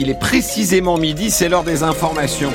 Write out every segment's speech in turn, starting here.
Il est précisément midi, c'est l'heure des informations.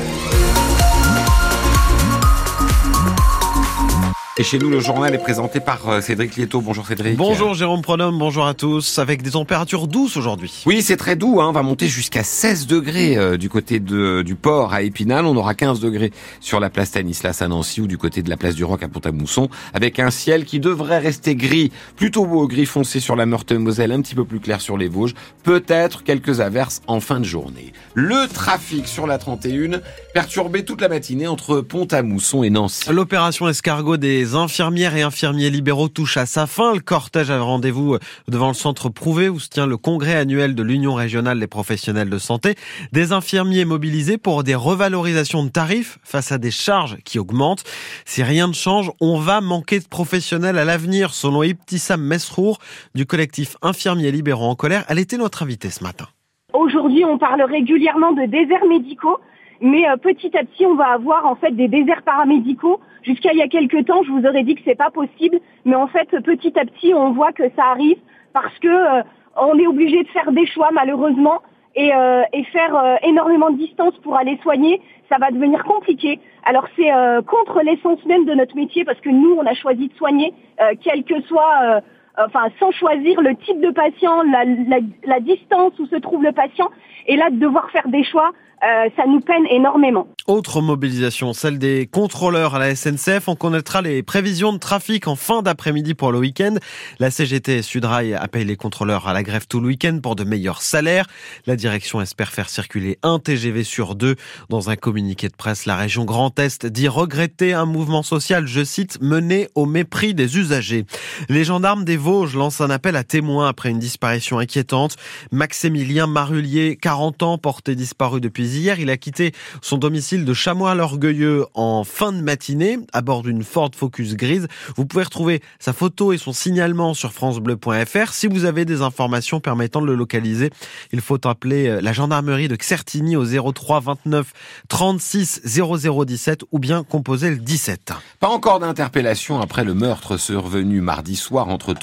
Et chez nous, le journal est présenté par euh, Cédric Lieto. Bonjour Cédric. Bonjour Jérôme Pronome, bonjour à tous, avec des températures douces aujourd'hui. Oui, c'est très doux, hein. on va monter jusqu'à 16 degrés euh, du côté de, du port à Épinal. On aura 15 degrés sur la place Stanislas à Nancy ou du côté de la place du Roc à Pont-à-Mousson, avec un ciel qui devrait rester gris, plutôt beau gris foncé sur la Meurthe-Moselle, un petit peu plus clair sur les Vosges, peut-être quelques averses en fin de journée. Le trafic sur la 31, perturbé toute la matinée entre Pont-à-Mousson et Nancy. L'opération escargot des les infirmières et infirmiers libéraux touchent à sa fin. Le cortège a rendez-vous devant le centre Prouvé où se tient le congrès annuel de l'Union régionale des professionnels de santé. Des infirmiers mobilisés pour des revalorisations de tarifs face à des charges qui augmentent. Si rien ne change, on va manquer de professionnels à l'avenir, selon Ibtissam Mesrour du collectif Infirmiers libéraux en colère. Elle était notre invitée ce matin. Aujourd'hui, on parle régulièrement de déserts médicaux. Mais euh, petit à petit, on va avoir en fait des déserts paramédicaux. Jusqu'à il y a quelques temps, je vous aurais dit que c'est pas possible, mais en fait, petit à petit, on voit que ça arrive parce que euh, on est obligé de faire des choix malheureusement et, euh, et faire énormément de distance pour aller soigner, ça va devenir compliqué. Alors c'est contre l'essence même de notre métier parce que nous, on a choisi de soigner, quel que soit enfin sans choisir le type de patient, la, la, la, distance où se trouve le patient, et là de devoir faire des choix, euh, ça nous peine énormément. Autre mobilisation, celle des contrôleurs à la SNCF. On connaîtra les prévisions de trafic en fin d'après-midi pour le week-end. La CGT Sudrail appelle les contrôleurs à la grève tout le week-end pour de meilleurs salaires. La direction espère faire circuler un TGV sur deux. Dans un communiqué de presse, la région Grand Est dit regretter un mouvement social, je cite, mené au mépris des usagers. Les gendarmes des Vosges lancent un appel à témoins après une disparition inquiétante. Maximilien Marullier, 40 ans, porté disparu depuis hier. Il a quitté son domicile de Chamois-l'Orgueilleux en fin de matinée à bord d'une Ford Focus grise. Vous pouvez retrouver sa photo et son signalement sur francebleu.fr. Si vous avez des informations permettant de le localiser, il faut appeler euh, la gendarmerie de Xertigny au 03 29 36 0017 ou bien composer le 17. Pas encore d'interpellation après le meurtre survenu mardi soir entre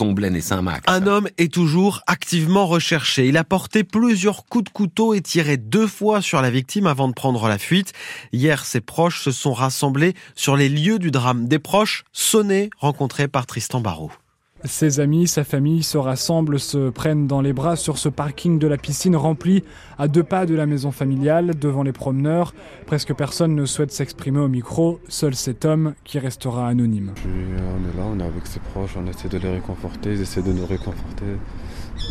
Un homme est toujours activement recherché. Il a porté plusieurs coups de couteau et tiré deux fois sur la victime avant de prendre la fuite. Hier, ses proches se sont rassemblés sur les lieux du drame. Des proches sonnés, rencontrés par Tristan Barrault. Ses amis, sa famille se rassemblent, se prennent dans les bras sur ce parking de la piscine rempli à deux pas de la maison familiale, devant les promeneurs. Presque personne ne souhaite s'exprimer au micro, seul cet homme qui restera anonyme. on est là, on est avec ses proches, on essaie de les réconforter, ils essaient de nous réconforter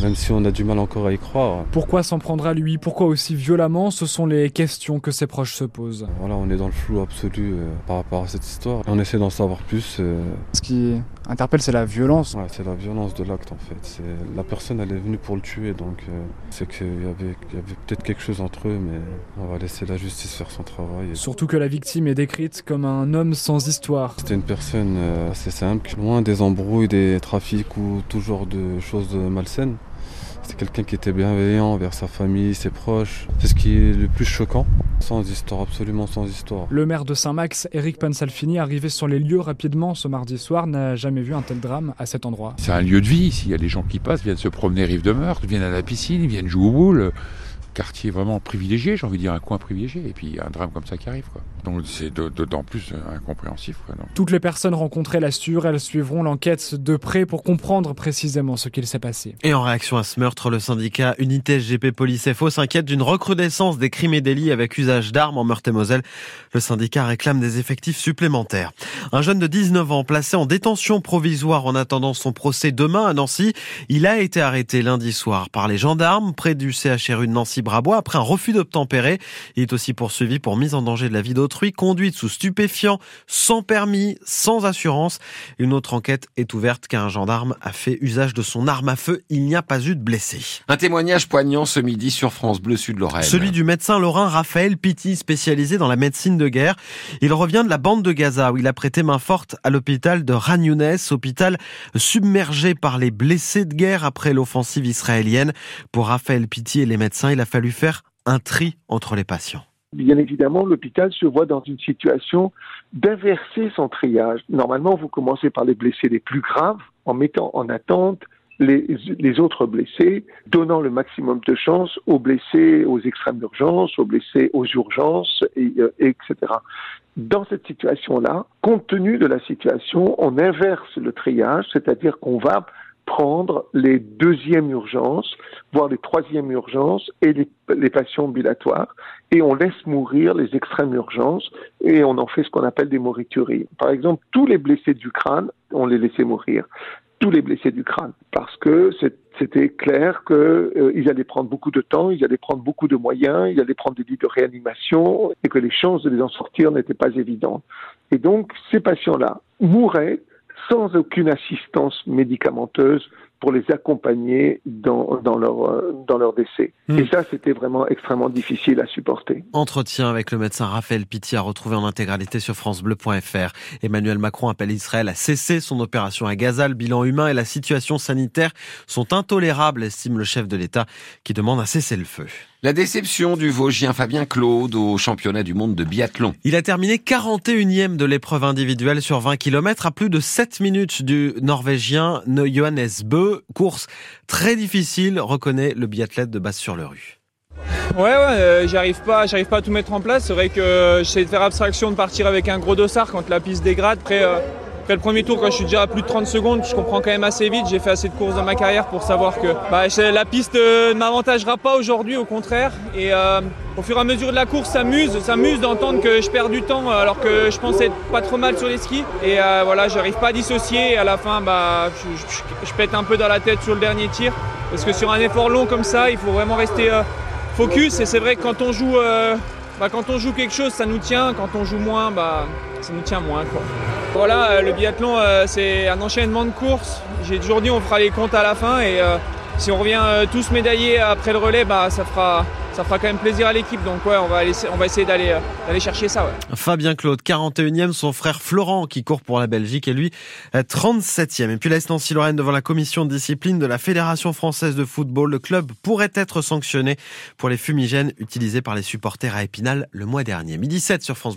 même si on a du mal encore à y croire. Pourquoi s'en prendre à lui? Pourquoi aussi violemment? Ce sont les questions que ses proches se posent. Voilà, on est dans le flou absolu euh, par rapport à cette histoire. On essaie d'en savoir plus. Euh. Ce qui interpelle, c'est la violence. Ouais, c'est la violence de l'acte en fait. La personne, elle est venue pour le tuer, donc euh, c'est qu'il y avait, avait peut-être quelque chose entre eux, mais on va laisser la justice faire son travail. Surtout que la victime est décrite comme un homme sans histoire. C'était une personne assez simple, loin des embrouilles, des trafics ou tout genre de choses malsaines. C'est quelqu'un qui était bienveillant envers sa famille, ses proches. C'est ce qui est le plus choquant. Sans histoire, absolument sans histoire. Le maire de Saint-Max, Eric Pansalfini, arrivé sur les lieux rapidement ce mardi soir, n'a jamais vu un tel drame à cet endroit. C'est un lieu de vie. S'il y a des gens qui passent, viennent se promener rive de meurtre, viennent à la piscine, viennent jouer au boule quartier vraiment privilégié, j'ai envie de dire un coin privilégié, et puis un drame comme ça qui arrive. Quoi. Donc c'est d'autant plus incompréhensif. Quoi, Toutes les personnes rencontrées l'assurent, elles suivront l'enquête de près pour comprendre précisément ce qu'il s'est passé. Et en réaction à ce meurtre, le syndicat Unité SGP Police FO s'inquiète d'une recrudescence des crimes et délits avec usage d'armes en Meurthe-et-Moselle. Le syndicat réclame des effectifs supplémentaires. Un jeune de 19 ans placé en détention provisoire en attendant son procès demain à Nancy, il a été arrêté lundi soir par les gendarmes près du CHRU de Nancy Brabois après un refus d'obtempérer. Il est aussi poursuivi pour mise en danger de la vie d'autrui, conduite sous stupéfiant, sans permis, sans assurance. Une autre enquête est ouverte car un gendarme a fait usage de son arme à feu. Il n'y a pas eu de blessés. Un témoignage poignant ce midi sur France Bleu Sud-Lorraine. Celui du médecin lorrain Raphaël Pitti, spécialisé dans la médecine de guerre. Il revient de la bande de Gaza où il a prêté main forte à l'hôpital de Ran hôpital submergé par les blessés de guerre après l'offensive israélienne. Pour Raphaël Pitti et les médecins, il a fallu faire un tri entre les patients Bien évidemment, l'hôpital se voit dans une situation d'inverser son triage. Normalement, vous commencez par les blessés les plus graves en mettant en attente les, autres blessés, donnant le maximum de chance aux blessés aux extrêmes d'urgence, aux blessés aux urgences, et, euh, etc. Dans cette situation-là, compte tenu de la situation, on inverse le triage, c'est-à-dire qu'on va prendre les deuxièmes urgences, voire les troisièmes urgences et les, les, patients ambulatoires, et on laisse mourir les extrêmes urgences et on en fait ce qu'on appelle des morituries. Par exemple, tous les blessés du crâne, on les laissait mourir. Tous les blessés du crâne, parce que c'était clair qu'ils euh, allaient prendre beaucoup de temps, ils allaient prendre beaucoup de moyens, ils allaient prendre des lits de réanimation et que les chances de les en sortir n'étaient pas évidentes. Et donc, ces patients-là mouraient sans aucune assistance médicamenteuse pour les accompagner dans, dans, leur, euh, dans leur décès. Mmh. Et ça, c'était vraiment extrêmement difficile à supporter. Entretien avec le médecin Raphaël Pitti à retrouver en intégralité sur francebleu.fr. Emmanuel Macron appelle Israël à cesser son opération à Gaza. Le bilan humain et la situation sanitaire sont intolérables, estime le chef de l'État, qui demande à cesser le feu. La déception du Vosgien Fabien Claude au championnat du monde de biathlon. Il a terminé 41e de l'épreuve individuelle sur 20 km à plus de 7 minutes du Norvégien Johannes Bö. Course très difficile, reconnaît le biathlète de base sur le rue. Ouais, ouais, euh, j'arrive pas, j'arrive pas à tout mettre en place. C'est vrai que j'essaie de faire abstraction de partir avec un gros dossard quand la piste dégrade. Après, euh, après le premier tour, quand je suis déjà à plus de 30 secondes, je comprends quand même assez vite. J'ai fait assez de courses dans ma carrière pour savoir que bah, la piste euh, ne m'avantagera pas aujourd'hui, au contraire. Et euh, au fur et à mesure de la course, ça m'use, d'entendre que je perds du temps alors que je pensais être pas trop mal sur les skis. Et euh, voilà, j'arrive pas à dissocier. Et à la fin, bah, je, pète un peu dans la tête sur le dernier tir. Parce que sur un effort long comme ça, il faut vraiment rester euh, focus. Et c'est vrai que quand on joue. Bah, quand on joue quelque chose, ça nous tient. Quand on joue moins, bah, ça nous tient moins. Voilà, euh, le biathlon, euh, c'est un enchaînement de courses. J'ai toujours dit on fera les comptes à la fin et euh, si on revient tous médaillés après le relais, bah, ça fera ça fera quand même plaisir à l'équipe. Donc ouais, on va, on va essayer d'aller d'aller chercher ça. Fabien Claude, 41e, son frère Florent qui court pour la Belgique et lui 37e. Et puis l'AS Nancy-Lorraine devant la commission de discipline de la Fédération française de football. Le club pourrait être sanctionné pour les fumigènes utilisés par les supporters à Épinal le mois dernier. Midi 7 sur France